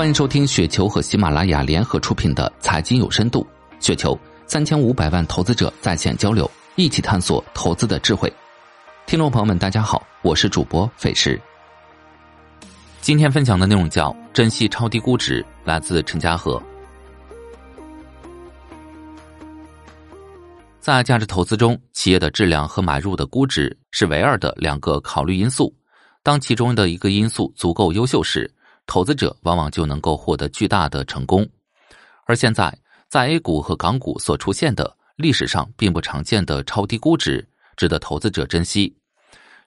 欢迎收听雪球和喜马拉雅联合出品的《财经有深度》，雪球三千五百万投资者在线交流，一起探索投资的智慧。听众朋友们，大家好，我是主播费时。今天分享的内容叫“珍惜超低估值”，来自陈家河。在价值投资中，企业的质量和买入的估值是唯二的两个考虑因素。当其中的一个因素足够优秀时，投资者往往就能够获得巨大的成功，而现在在 A 股和港股所出现的历史上并不常见的超低估值，值得投资者珍惜。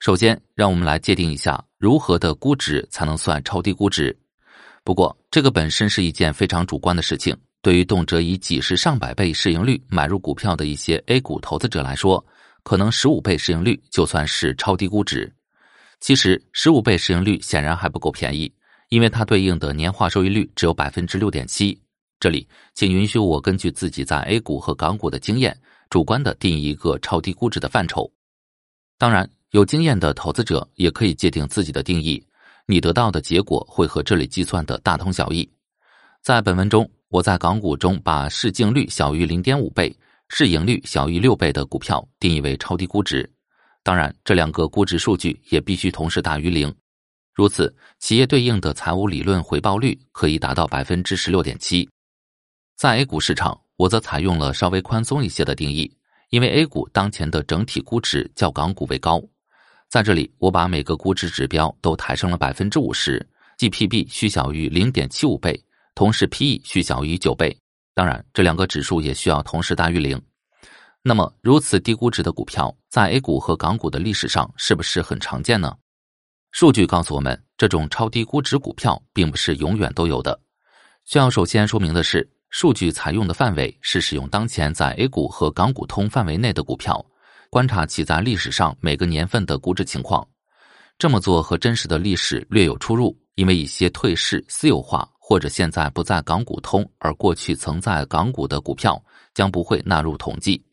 首先，让我们来界定一下如何的估值才能算超低估值。不过，这个本身是一件非常主观的事情。对于动辄以几十上百倍市盈率买入股票的一些 A 股投资者来说，可能十五倍市盈率就算是超低估值。其实，十五倍市盈率显然还不够便宜。因为它对应的年化收益率只有百分之六点七，这里请允许我根据自己在 A 股和港股的经验，主观的定义一个超低估值的范畴。当然，有经验的投资者也可以界定自己的定义，你得到的结果会和这里计算的大同小异。在本文中，我在港股中把市净率小于零点五倍、市盈率小于六倍的股票定义为超低估值。当然，这两个估值数据也必须同时大于零。如此，企业对应的财务理论回报率可以达到百分之十六点七。在 A 股市场，我则采用了稍微宽松一些的定义，因为 A 股当前的整体估值较港股为高。在这里，我把每个估值指标都抬升了百分之五十，即 PB 需小于零点七五倍，同时 PE 需小于九倍。当然，这两个指数也需要同时大于零。那么，如此低估值的股票，在 A 股和港股的历史上是不是很常见呢？数据告诉我们，这种超低估值股票并不是永远都有的。需要首先说明的是，数据采用的范围是使用当前在 A 股和港股通范围内的股票，观察其在历史上每个年份的估值情况。这么做和真实的历史略有出入，因为一些退市、私有化或者现在不在港股通而过去曾在港股的股票将不会纳入统计。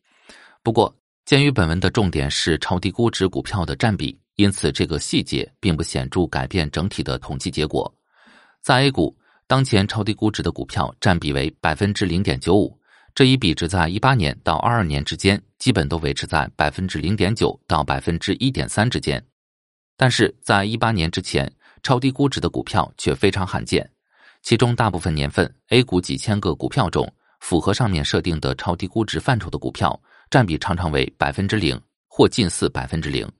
不过，鉴于本文的重点是超低估值股票的占比。因此，这个细节并不显著改变整体的统计结果。在 A 股，当前超低估值的股票占比为百分之零点九五，这一比值在一八年到二二年之间基本都维持在百分之零点九到百分之一点三之间。但是在一八年之前，超低估值的股票却非常罕见，其中大部分年份 A 股几千个股票中，符合上面设定的超低估值范畴的股票占比常常为百分之零或近似百分之零。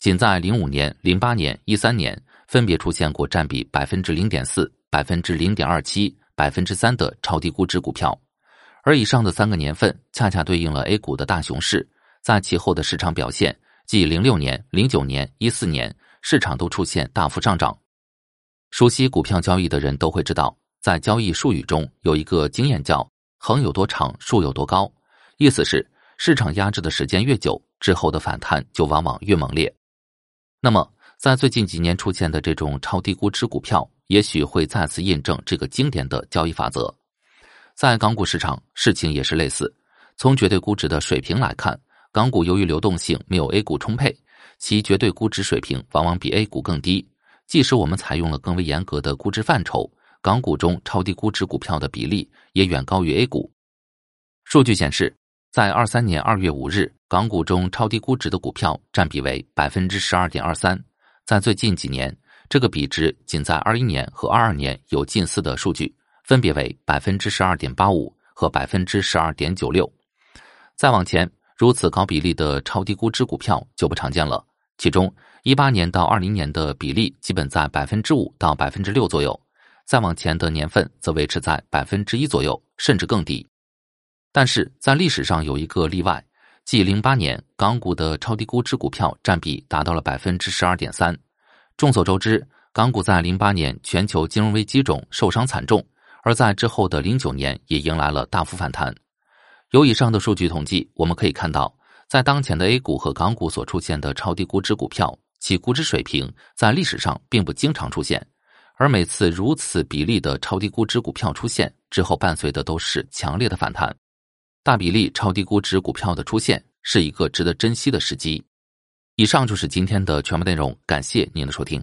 仅在零五年、零八年、一三年，分别出现过占比百分之零点四、百分之零点二七、百分之三的超低估值股票，而以上的三个年份恰恰对应了 A 股的大熊市，在其后的市场表现，即零六年、零九年、一四年，市场都出现大幅上涨。熟悉股票交易的人都会知道，在交易术语中有一个经验叫“横有多长，竖有多高”，意思是市场压制的时间越久，之后的反弹就往往越猛烈。那么，在最近几年出现的这种超低估值股票，也许会再次印证这个经典的交易法则。在港股市场，事情也是类似。从绝对估值的水平来看，港股由于流动性没有 A 股充沛，其绝对估值水平往往比 A 股更低。即使我们采用了更为严格的估值范畴，港股中超低估值股票的比例也远高于 A 股。数据显示。在二三年二月五日，港股中超低估值的股票占比为百分之十二点二三。在最近几年，这个比值仅在二一年和二二年有近似的数据，分别为百分之十二点八五和百分之十二点九六。再往前，如此高比例的超低估值股票就不常见了。其中，一八年到二零年的比例基本在百分之五到百分之六左右，再往前的年份则维持在百分之一左右，甚至更低。但是在历史上有一个例外，即零八年港股的超低估值股票占比达到了百分之十二点三。众所周知，港股在零八年全球金融危机中受伤惨重，而在之后的零九年也迎来了大幅反弹。由以上的数据统计，我们可以看到，在当前的 A 股和港股所出现的超低估值股票，其估值水平在历史上并不经常出现，而每次如此比例的超低估值股票出现之后，伴随的都是强烈的反弹。大比例超低估值股票的出现是一个值得珍惜的时机。以上就是今天的全部内容，感谢您的收听。